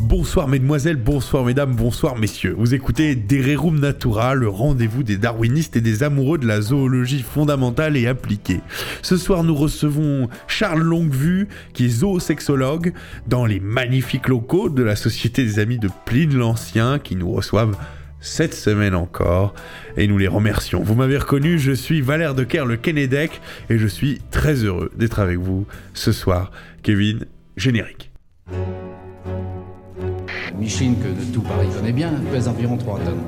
Bonsoir mesdemoiselles, bonsoir mesdames, bonsoir messieurs. Vous écoutez Dererum Natura, le rendez-vous des darwinistes et des amoureux de la zoologie fondamentale et appliquée. Ce soir, nous recevons Charles Longuevue, qui est zoosexologue, dans les magnifiques locaux de la Société des Amis de Pline l'Ancien, qui nous reçoivent cette semaine encore, et nous les remercions. Vous m'avez reconnu, je suis Valère de Kerr, le Kennedec, et je suis très heureux d'être avec vous ce soir. Kevin, générique. Micheline, que de tout Paris connaît bien, pèse environ 3 tonnes.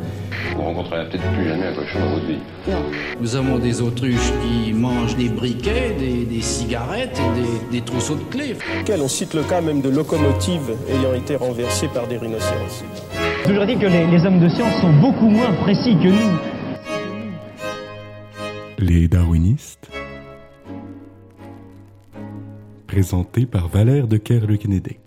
Vous rencontrerez peut-être plus jamais un cochon dans votre vie. Nous avons des autruches qui mangent des briquets, des, des cigarettes et des, des trousseaux de clés. On cite le cas même de locomotives ayant été renversées par des rhinocéros. Toujours dit que les, les hommes de science sont beaucoup moins précis que nous. Les darwinistes Présenté par Valère de Kerr-le-Kennedy.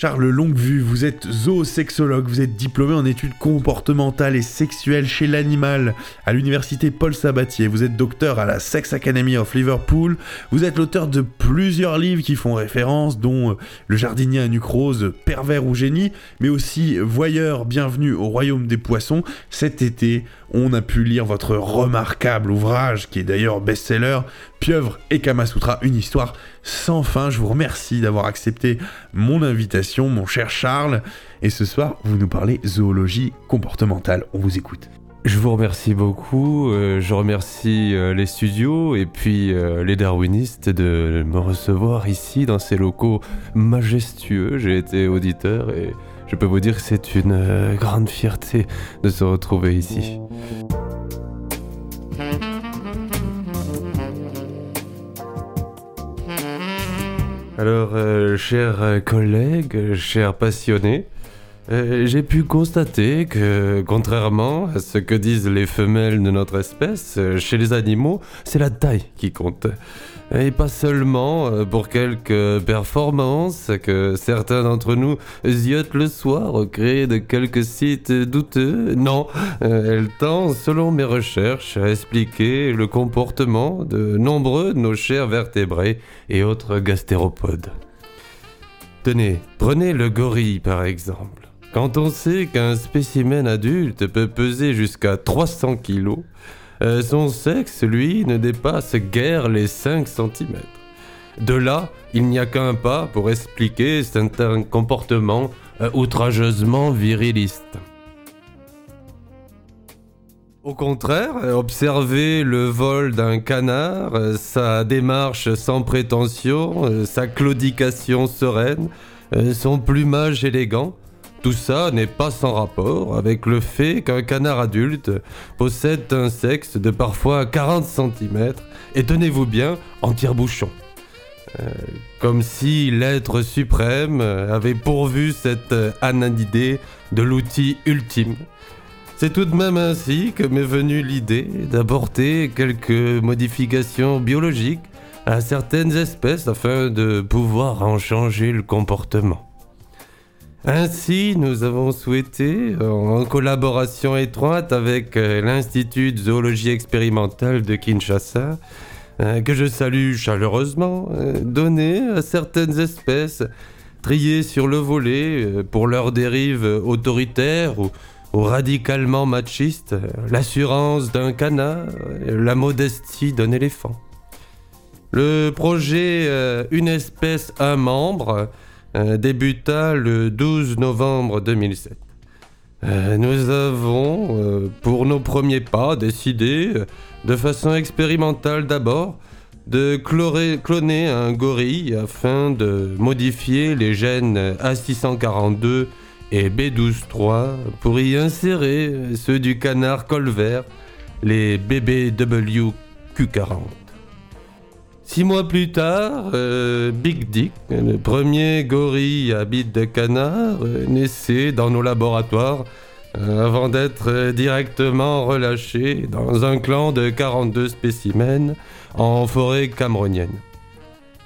Charles Longuevue, vous êtes zoosexologue, vous êtes diplômé en études comportementales et sexuelles chez l'animal à l'université Paul Sabatier, vous êtes docteur à la Sex Academy of Liverpool, vous êtes l'auteur de plusieurs livres qui font référence, dont Le jardinier à nuque rose, Pervers ou génie, mais aussi Voyeur, bienvenue au royaume des poissons. Cet été, on a pu lire votre remarquable ouvrage, qui est d'ailleurs best-seller, Pieuvre et Kamasutra, une histoire sans fin. Je vous remercie d'avoir accepté mon invitation, mon cher Charles. Et ce soir, vous nous parlez zoologie comportementale. On vous écoute. Je vous remercie beaucoup. euh, je remercie euh, les studios et puis euh, les darwinistes de me recevoir ici dans ces locaux majestueux. J'ai été auditeur et je peux vous dire que c'est une grande fierté de se retrouver ici. Alors, euh, chers collègues, chers passionnés, euh, j'ai pu constater que, contrairement à ce que disent les femelles de notre espèce, euh, chez les animaux, c'est la taille qui compte. Et pas seulement euh, pour quelques performances que certains d'entre nous ziotent le soir au gré de quelques sites douteux. Non, elle tend, selon mes recherches, à expliquer le comportement de nombreux de nos chers vertébrés et autres gastéropodes. Tenez, prenez le gorille par exemple. Quand on sait qu'un spécimen adulte peut peser jusqu'à 300 kilos, euh, son sexe, lui, ne dépasse guère les 5 cm. De là, il n'y a qu'un pas pour expliquer certains comportements euh, outrageusement virilistes. Au contraire, observez le vol d'un canard, euh, sa démarche sans prétention, sa claudication sereine, son plumage élégant, tout ça n'est pas sans rapport avec le fait qu'un canard adulte possède un sexe de parfois 40 cm et tenez-vous bien, en tire-bouchon. Euh, comme si l'être suprême avait pourvu cette euh, ananidée de l'outil ultime. C'est tout de même ainsi que m'est venue l'idée d'apporter quelques modifications biologiques à certaines espèces afin de pouvoir en changer le comportement. Ainsi, nous avons souhaité, en collaboration étroite avec euh, l'Institut de zoologie expérimentale de Kinshasa, euh, que je salue chaleureusement, euh, donner à certaines espèces triées sur le volet euh, pour leur dérive autoritaire ou, radicalement machiste, euh, l'assurance d'un canard, euh, la modestie d'un éléphant. Le projet euh, Une espèce, un membre euh, débuta le 12 novembre 2007. Euh, nous avons, euh, pour nos premiers pas, décidé, euh, de façon expérimentale d'abord, de cloner un gorille afin de modifier les gènes A642 et B123 pour y insérer ceux du canard colvert, les BBWQ40. Six mois plus tard, euh, Big Dick, le premier gorille à bite de canard, euh, naissait dans nos laboratoires euh, avant d'être directement relâché dans un clan de 42 spécimens en forêt camerounienne.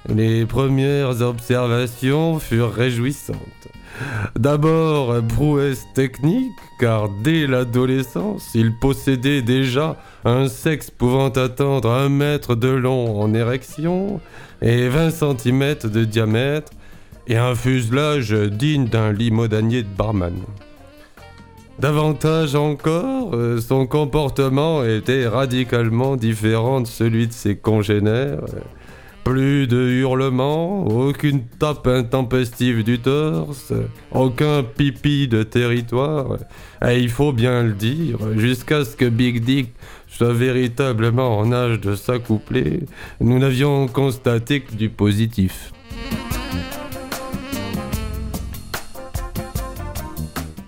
Les premières observations furent réjouissantes. D'abord, prouesse technique, car dès l'adolescence, il possédait déjà un sexe pouvant atteindre un mètre de long en érection et 20 cm de diamètre, et un fuselage digne d'un limodanier de barman. Davantage encore, son comportement était radicalement différent de celui de ses congénères. Plus de hurlements, aucune tape intempestive du torse, aucun pipi de territoire. Et il faut bien le dire, jusqu'à ce que Big Dick soit véritablement en âge de s'accoupler, nous n'avions constaté que du positif.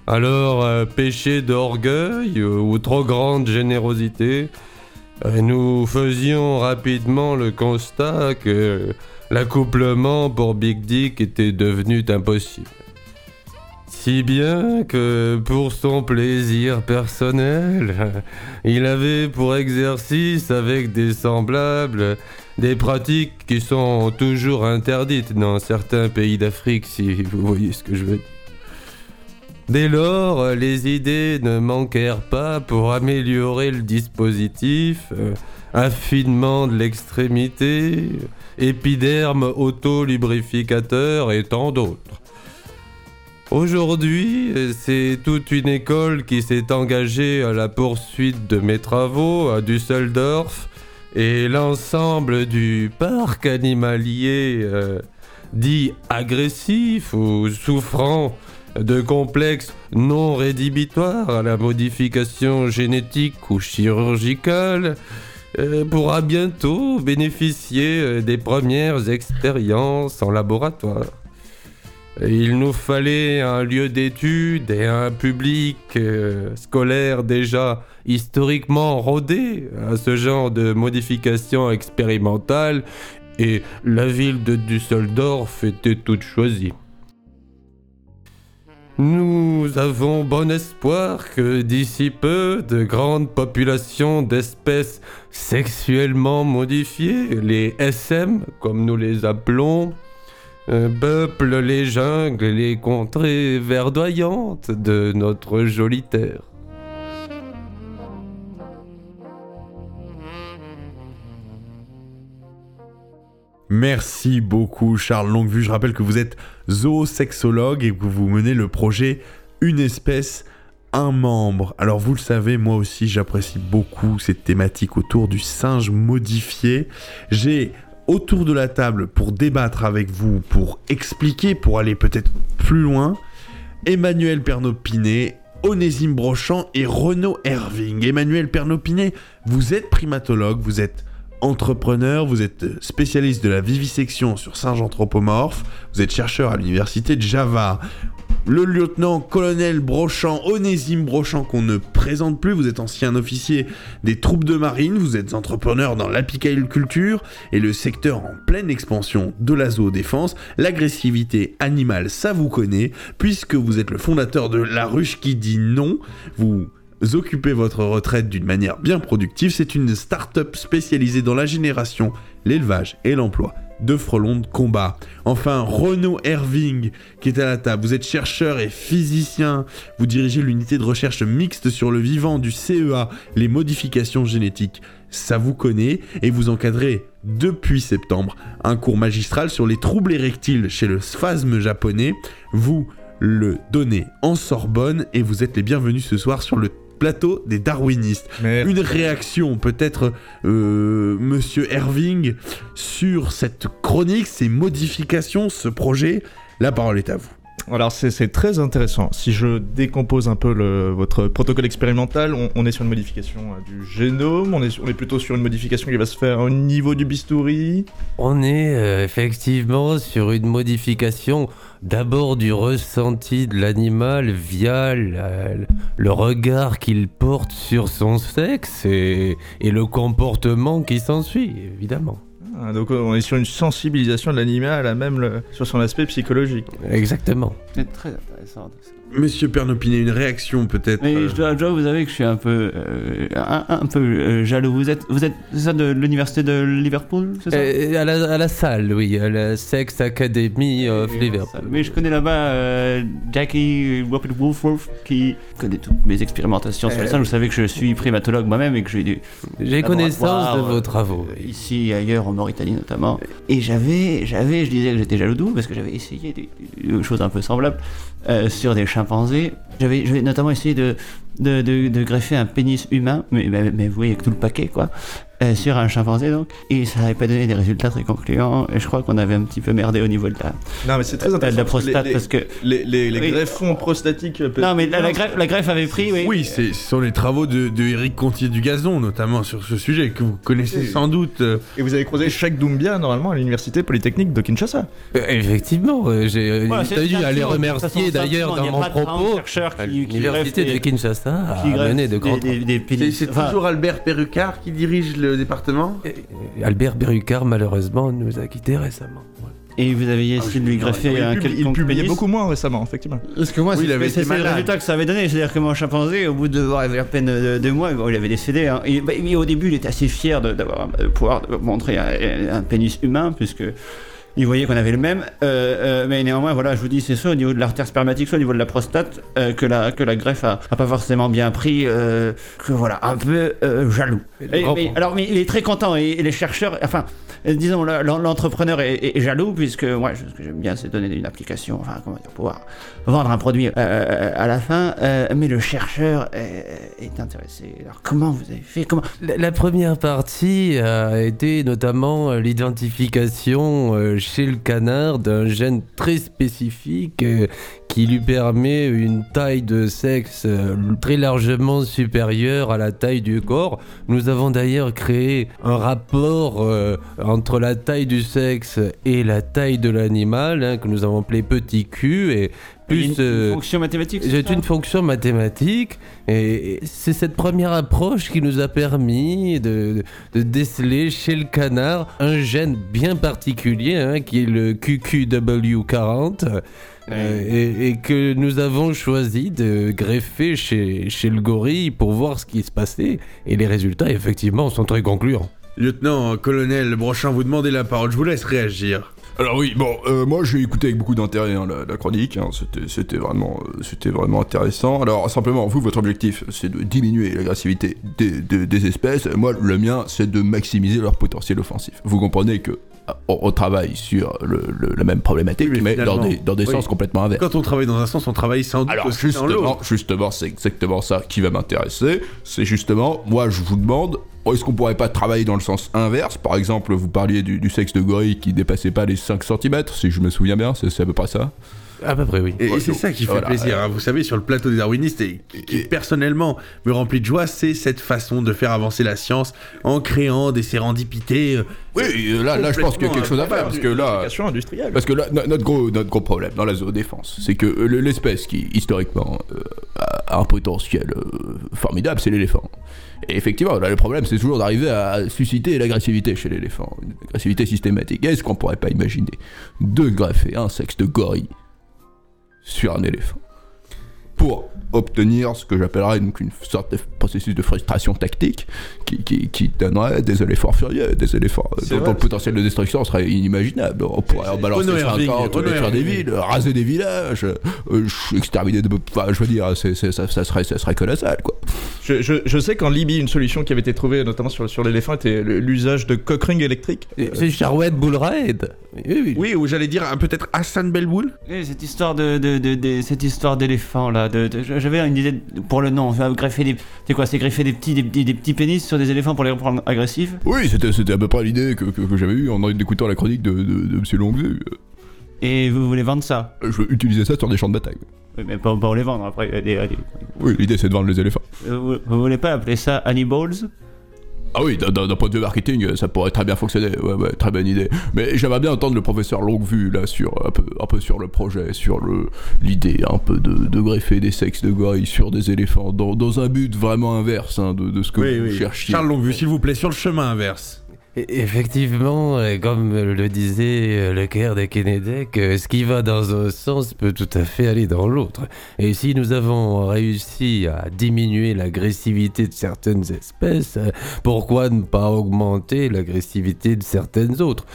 Alors, euh, péché d'orgueil ou trop grande générosité, nous faisions rapidement le constat que l'accouplement pour Big Dick était devenu impossible. Si bien que pour son plaisir personnel, il avait pour exercice avec des semblables des pratiques qui sont toujours interdites dans certains pays d'Afrique, si vous voyez ce que je veux dire. Dès lors, les idées ne manquèrent pas pour améliorer le dispositif, euh, affinement de l'extrémité, épiderme auto-lubrificateur et tant d'autres. Aujourd'hui, c'est toute une école qui s'est engagée à la poursuite de mes travaux à Düsseldorf et l'ensemble du parc animalier euh, dit agressif ou souffrant de complexes non rédhibitoires à la modification génétique ou chirurgicale euh, pourra bientôt bénéficier euh, des premières expériences en laboratoire. Il nous fallait un lieu d'étude et un public euh, scolaire déjà historiquement rodé à ce genre de modification expérimentale et la ville de Düsseldorf était toute choisie. Nous avons bon espoir que d'ici peu, de grandes populations d'espèces sexuellement modifiées, les SM comme nous les appelons, euh, peuplent les jungles et les contrées verdoyantes de notre jolie terre. Merci beaucoup Charles Longuevue. Je rappelle que vous êtes zoosexologue et que vous menez le projet Une espèce, un membre. Alors vous le savez, moi aussi j'apprécie beaucoup cette thématique autour du singe modifié. J'ai autour de la table pour débattre avec vous, pour expliquer, pour aller peut-être plus loin, Emmanuel Pernopinet, Onésime Brochant et Renaud Herving. Emmanuel Pernopinet, vous êtes primatologue, vous êtes entrepreneur, vous êtes spécialiste de la vivisection sur singes anthropomorphes, vous êtes chercheur à l'université de Java. Le lieutenant-colonel Brochant, Onésime Brochant, qu'on ne présente plus, vous êtes ancien officier des troupes de marine, vous êtes entrepreneur dans l'apiculture et le secteur en pleine expansion de la zoodéfense. L'agressivité animale, ça vous connaît, puisque vous êtes le fondateur de La Ruche qui dit non. Vous occupez votre retraite d'une manière bien productive. C'est une start-up spécialisée dans la génération, l'élevage et l'emploi de frelons de combat. Enfin, Renaud Herving, qui est à la table. Vous êtes chercheur et physicien. Vous dirigez l'unité de recherche mixte sur le vivant du CEA, les modifications génétiques. Ça vous connaît et vous encadrez depuis septembre un cours magistral sur les troubles érectiles chez le spasme japonais. Vous le donnez en Sorbonne et vous êtes les bienvenus ce soir sur le plateau des darwinistes. Une réaction peut-être, euh, monsieur Herving, sur cette chronique, ces modifications, ce projet. La parole est à vous. Alors c'est très intéressant. Si je décompose un peu le- votre protocole expérimental, on, on est sur une modification euh, du génome, on est, on est plutôt sur une modification qui va se faire au niveau du bistouri. On est euh, effectivement sur une modification d'abord du ressenti de l'animal via la- le regard qu'il porte sur son sexe et, et le comportement qui s'ensuit, évidemment. Ah, Donc on est sur une sensibilisation de l'animal à même le- sur son aspect psychologique. Exactement. C'est très intéressant. Monsieur Pernopinet, une réaction peut-être Mais euh, je dois, je dois vous avouer que je suis un peu, euh, un, un peu euh, jaloux. Vous êtes, vous êtes, ça de l'université de Liverpool, c'est ça? Euh, à, la, à la salle, oui, à la Sex Academy of Liverpool. Mais je connais là-bas euh, Jackie Robert Wolfworth qui connaît toutes mes expérimentations sur les seins. Vous savez que je suis primatologue moi-même et que j'ai du J'ai connaissance de vos travaux. euh, ici et ailleurs en Mauritanie notamment. Et j'avais, j'avais, je disais que j'étais jaloux parce que j'avais essayé des, des choses un peu semblables euh, sur des chimpanzés. J'avais, notamment essayé de, de, de, de greffer un pénis humain, mais, mais, mais vous voyez avec tout le paquet quoi, euh, sur un chimpanzé donc. Et ça n'avait pas donné des résultats très concluants. Et je crois qu'on avait un petit peu merdé au niveau de la, Non, mais c'est très de intéressant. la prostate les, parce que. les, les, les Oui. greffons prostatiques. euh, Non, mais la, la greffe, la greffe avait pris, oui. Oui, c'est- ce sont les travaux de, de Eric Contier du Gazon, notamment sur ce sujet, que vous connaissez Oui. sans doute. euh, Et vous avez croisé Jacques Doumbia, normalement, à l'université polytechnique de Kinshasa. Euh, effectivement, j'ai Voilà, c'est à les de remercier d'ailleurs dans mon de propos. L'université de Kinshasa a mené de grands des, des, des C'est toujours Albert Perrucard qui dirige le département? Albert Berucard, malheureusement, nous a quittés récemment. Et vous avez essayé de lui greffer il, un publie- il quelconque publiait pénis beaucoup moins récemment, effectivement. Parce que moi, Oui, c'est le résultat que ça avait donné. C'est-à-dire que mon chimpanzé, au bout de ouais, il avait à peine euh, deux mois, bon, il avait décédé. Hein. Et, bah, mais au début, il était assez fier de, d'avoir, de pouvoir montrer un, un pénis humain, puisque il voyait qu'on avait le même. Euh, euh, mais néanmoins, voilà, je vous dis, c'est ça au niveau de l'artère spermatique, soit au niveau de la prostate, euh, que, la, que la greffe a, a pas forcément bien pris, que voilà, un peu jaloux. Et- mais- alors, mais il est très content et, et les chercheurs, enfin, disons, l'entrepreneur est, jaloux puisque moi, ce que j'aime bien, c'est donner une application, enfin, comment dire, pouvoir vendre un produit euh, euh, à la fin. euh, mais le chercheur est, intéressé. Alors, comment vous avez fait? Comment? La, la première partie a été notamment l'identification chez le canard d'un gène très spécifique qui lui permet une taille de sexe euh, très largement supérieure à la taille du corps. Nous avons d'ailleurs créé un rapport euh, entre la taille du sexe et la taille de l'animal hein, que nous avons appelé petit Q et plus une, une euh, fonction mathématique c'est une fonction mathématique et c'est cette première approche qui nous a permis de, de déceler chez le canard un gène bien particulier hein, qui est le QQW40 euh, et, et que nous avons choisi de greffer chez, chez le gorille pour voir ce qui se passait et les résultats effectivement sont très concluants. Lieutenant, colonel Brochant, vous demandez la parole, je vous laisse réagir. Alors oui, bon, euh, moi j'ai écouté avec beaucoup d'intérêt hein, la, chronique, hein, c'était, c'était vraiment, euh, c'était vraiment intéressant. Alors simplement, vous, votre objectif, c'est de diminuer l'agressivité des, espèces. Moi, le mien, c'est de maximiser leur potentiel offensif. Vous comprenez que on, on travaille sur le, le- la même problématique, Oui, mais dans des, dans des oui. sens complètement inverses. Quand on travaille dans un sens, on travaille sans doute Alors aussi justement, justement, c'est exactement ça qui va m'intéresser. C'est justement, moi je vous demande, est-ce qu'on pourrait pas travailler dans le sens inverse? Par exemple, vous parliez du, du sexe de gorille qui dépassait pas les 5 cm, si je me souviens bien, c'est à peu près ça? À peu près oui. Et, c'est ça qui fait voilà, plaisir. hein. Vous savez, sur le plateau des darwinistes, et qui, qui, personnellement me remplit de joie, c'est cette façon de faire avancer la science en créant des sérendipités. euh, Oui, euh, là, là je pense qu'il y a quelque chose à faire, parce que là... Industrielle. Parce que là, no- notre gros, notre gros problème dans la zoodéfense, c'est que euh, le- l'espèce qui, historiquement, euh, a un potentiel formidable, c'est l'éléphant. Et effectivement, là, le problème, c'est toujours d'arriver à susciter l'agressivité chez l'éléphant, une agressivité systématique. Est-ce qu'on pourrait pas imaginer de greffer un sexe de gorille sur un éléphant pour obtenir ce que j'appellerais donc une sorte de processus de frustration tactique qui, qui, qui donnerait des éléphants furieux, des éléphants dont vrai. le potentiel de destruction serait inimaginable. On pourrait en balancer Renaud sur un Herving, camp, Renaud détruire des villes, raser des villages, euh, exterminer de... Enfin, je veux dire, ça, ça serait, ça serait colossal, quoi. Je, je- je sais qu'en Libye, une solution qui avait été trouvée, notamment sur, sur l'éléphant, était l'usage de cockring électriques. C'est Charwed Bullride. Oui, oui. Oui, ou j'allais dire un- peut-être Hassan Belboul Eh, cette histoire de, de, de- de- cette histoire d'éléphant là, de, de- j'avais une idée pour le nom. Greffer des, c'est quoi, c'est greffer des petits, des, petits- des petits pénis sur des éléphants pour les rendre agressifs. Oui, c'était c'était à peu près l'idée que, que, que j'avais eue en écoutant la chronique de, de, de Monsieur Longuevue. Et vous voulez vendre ça Euh, Je veux utiliser ça sur des champs de bataille. Oui, mais pas, pour les vendre. Après, allez, allez. Oui, l'idée c'est de vendre les éléphants. Euh, Vous, vous voulez pas appeler ça Hannibals Ah oui, d'un- point de vue marketing, ça pourrait très bien fonctionner. Ouais, ouais, très bonne idée. Mais j'aimerais bien entendre le professeur Longuevue là sur un peu, un peu sur le projet, sur le l'idée un peu de, de greffer des sexes de gorille sur des éléphants dans, dans un but vraiment inverse hein, de, de ce que Oui, vous oui. cherchiez. Charles Longuevue, s'il vous plaît, sur le chemin inverse. Effectivement, euh, comme le disait euh, le Caire de Kennedec, euh, ce qui va dans un sens peut tout à fait aller dans l'autre. Et si nous avons réussi à diminuer l'agressivité de certaines espèces, euh, pourquoi ne pas augmenter l'agressivité de certaines autres?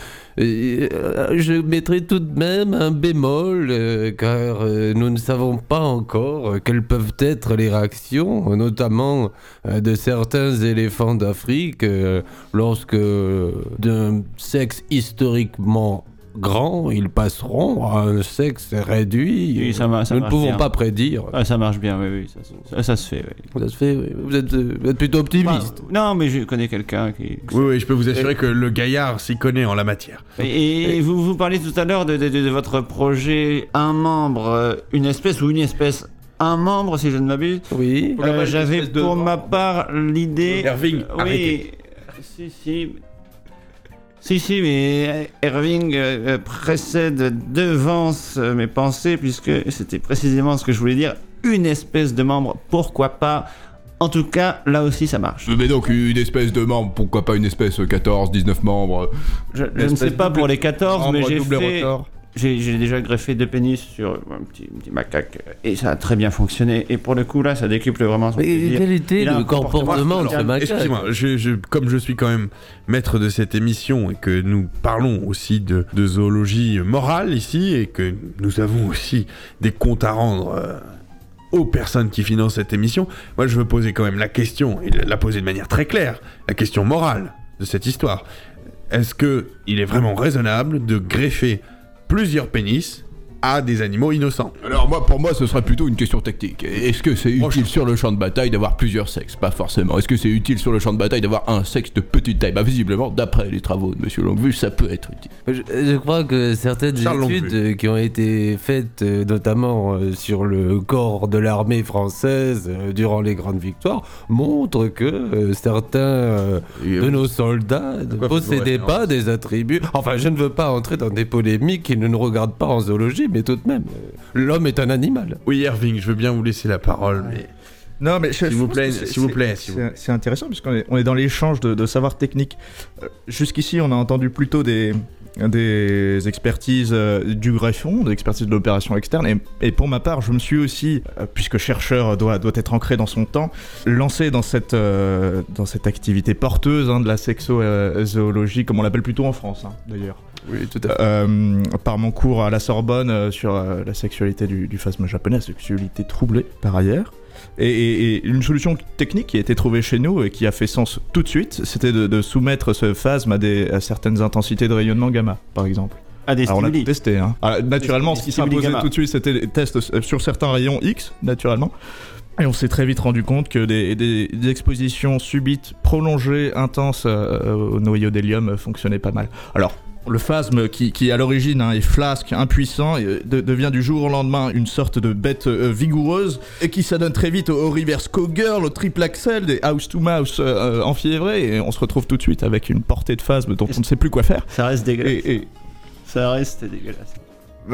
Je mettrai tout de même un bémol, euh, car euh, nous ne savons pas encore euh, quelles peuvent être les réactions, notamment euh, de certains éléphants d'Afrique, euh, lorsque euh, d'un sexe historiquement grand, ils passeront à un sexe réduit. Oui, ça nous ne pouvons bien. pas prédire. Ah, ça marche bien, oui, oui, ça, ça- ça se fait. oui. Ça se fait, oui. vous, êtes, euh, vous êtes plutôt optimiste. Non, mais je connais quelqu'un qui. Oui, oui, je peux vous assurer que le gaillard s'y connaît en la matière. Et, et vous, vous parliez tout à l'heure de, de- de- de votre projet un membre, euh, une espèce ou une espèce un membre, si je ne m'abuse. Oui. Euh, J'avais pour ma part l'idée. Irving, Oui. arrêtez. Si, si. Si, si, mais Irving euh, euh, précède, devance euh, mes pensées, puisque c'était précisément ce que je voulais dire. Une espèce de membre, pourquoi pas En tout cas, là aussi, ça marche. Mais donc une espèce de membre, pourquoi pas une espèce euh, 14, 19 membres? Je, je ne sais pas pour les 14, mais j'ai fait... rotor. J'ai déjà greffé deux pénis sur un petit, macaque et ça a très bien fonctionné. Et pour le coup, là, ça décuple vraiment son Mais plaisir. quel était le comportement de ce macaque Excusez-moi, je- je- comme je suis quand même maître de cette émission et que nous parlons aussi de, de zoologie morale ici et que nous avons aussi des comptes à rendre euh, aux personnes qui financent cette émission, moi je veux poser quand même la question et la poser de manière très claire, la question morale de cette histoire. Est-ce que il est vraiment raisonnable de greffer plusieurs pénis à des animaux innocents Alors moi, pour moi, ce serait plutôt une question tactique. Est-ce que c'est utile sur le champ de bataille d'avoir plusieurs sexes? Pas forcément. Est-ce que c'est utile sur le champ de bataille d'avoir un sexe de petite taille? Bah visiblement, d'après les travaux de Monsieur Longuevue, ça peut être utile. Je, je crois que certaines Charles études Longuevue. euh, qui ont été faites, euh, notamment euh, sur le corps de l'armée française durant les grandes victoires, montrent que certains de nos soldats ne possédaient pas des attributs. Enfin, je ne veux pas entrer dans des polémiques qui ne nous regardent pas en zoologie, mais tout de même, euh, l'homme est un animal. Oui, Irving, je veux bien vous laisser la parole, mais Non, mais S'il vous plaît, s'il vous plaît, c'est- intéressant puisqu'on est, on est dans l'échange de, de savoir technique. Euh, Jusqu'ici, on a entendu plutôt des, des expertises euh, du greffon, des expertises de l'opération externe. Et, et pour ma part, je me suis aussi, euh, puisque chercheur doit, doit être ancré dans son temps, lancé dans cette, euh, dans cette activité porteuse hein, de la sexo-zoologie, comme on l'appelle plutôt en France, hein, d'ailleurs. Oui, tout à fait. Euh, par mon cours à la Sorbonne euh, sur euh, la sexualité du, du phasme japonais, la sexualité troublée par ailleurs. Et, et- et une solution technique qui a été trouvée chez nous et qui a fait sens tout de suite, c'était de, de soumettre ce phasme à, des, à certaines intensités de rayonnement gamma, par exemple. À des Alors on a tout testé. Hein. Alors, naturellement, Des ce qui s'imposait tout de suite, c'était les tests sur certains rayons X, naturellement. Et on s'est très vite rendu compte que des, des- des expositions subites, prolongées, intenses euh, au noyau d'hélium euh, fonctionnaient pas mal. Alors, le phasme qui, qui à l'origine hein, est flasque, impuissant, et, euh, de- devient du jour au lendemain une sorte de bête euh, vigoureuse et qui s'adonne très vite au, au reverse cowgirl, au triple axel, des house to mouse euh, enfiévrés et on se retrouve tout de suite avec une portée de phasme dont on ne sait plus quoi faire. Ça reste dégueulasse. Et, et- Ça reste dégueulasse.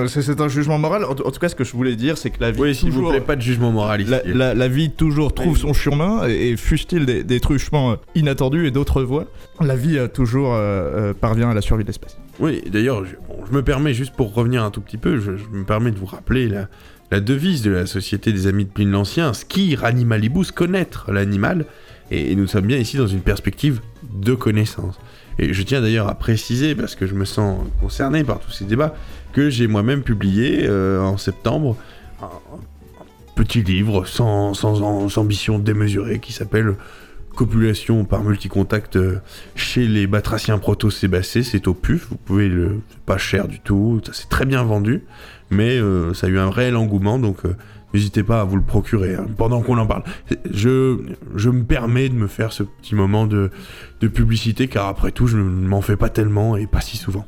C'est un jugement moral. En, tout cas, ce que je voulais dire, c'est que la vie oui, s'il vous plaît, pas de jugement moral ici. la, la- la vie toujours trouve son chemin et, et fût-il des, des truchements euh, inattendus et d'autres voies, la vie euh, toujours euh, euh, parvient à la survie de l'espèce. Oui, d'ailleurs, je, bon, je me permets, juste pour revenir un tout petit peu, je, je me permets de vous rappeler la, la devise de la Société des Amis de Pline l'Ancien, Skir animalibus, connaître l'animal, et, et nous sommes bien ici dans une perspective de connaissance. Et je tiens d'ailleurs à préciser, parce que je me sens concerné par tous ces débats, que j'ai moi-même publié euh, en septembre un, petit livre sans, sans, sans ambition démesurée qui s'appelle Copulation par multicontact euh, chez les batraciens proto-sébacés, c'est au PUF, vous pouvez le. C'est pas cher du tout, ça c'est très bien vendu, mais euh, ça a eu un réel engouement donc n'hésitez pas à vous le procurer hein, pendant qu'on en parle. Je, je me permets de me faire ce petit moment de, de publicité car après tout je ne m'en fais pas tellement et pas si souvent.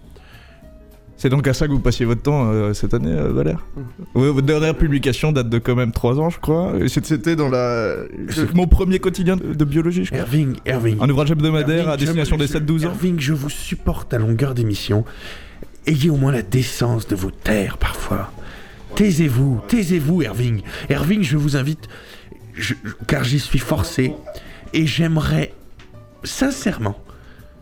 C'est donc à ça que vous passiez votre temps euh, cette année, euh, Valère Ouais, Votre dernière publication date de quand même 3 ans, je crois. C'était dans la... mon premier quotidien de, de biologie, je crois. Irving, Irving. Un ouvrage hebdomadaire Irving, à destination des 7-12 ans. Irving, je vous supporte à longueur d'émission. Ayez au moins la décence de vous taire parfois. Taisez-vous, taisez-vous, Irving. Irving, je vous invite, je- car j'y suis forcé, et j'aimerais sincèrement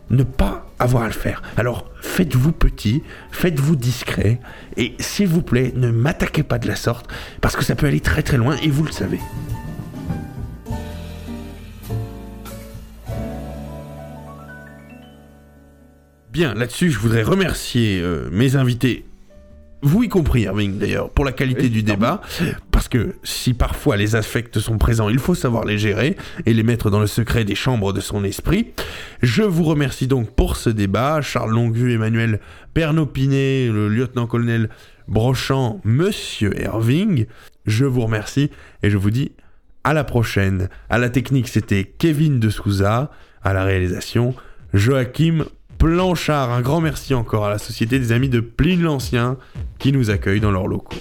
ne pas avoir à le faire. Alors faites-vous petit, faites-vous discret, et s'il vous plaît, ne m'attaquez pas de la sorte, parce que ça peut aller très très loin, et vous le savez. Bien, là-dessus, je voudrais remercier euh, mes invités vous y compris, Irving, d'ailleurs, pour la qualité du débat, parce que si parfois les affects sont présents, il faut savoir les gérer et les mettre dans le secret des chambres de son esprit. Je vous remercie donc pour ce débat, Charles Longu, Emmanuel Pernopinet, le lieutenant-colonel Brochant, Monsieur Irving. Je vous remercie et je vous dis à la prochaine. À la technique, c'était Kevin de Souza, à la réalisation, Joachim Planchard. Un grand merci encore à la Société des Amis de Pline l'Ancien qui nous accueille dans leurs locaux.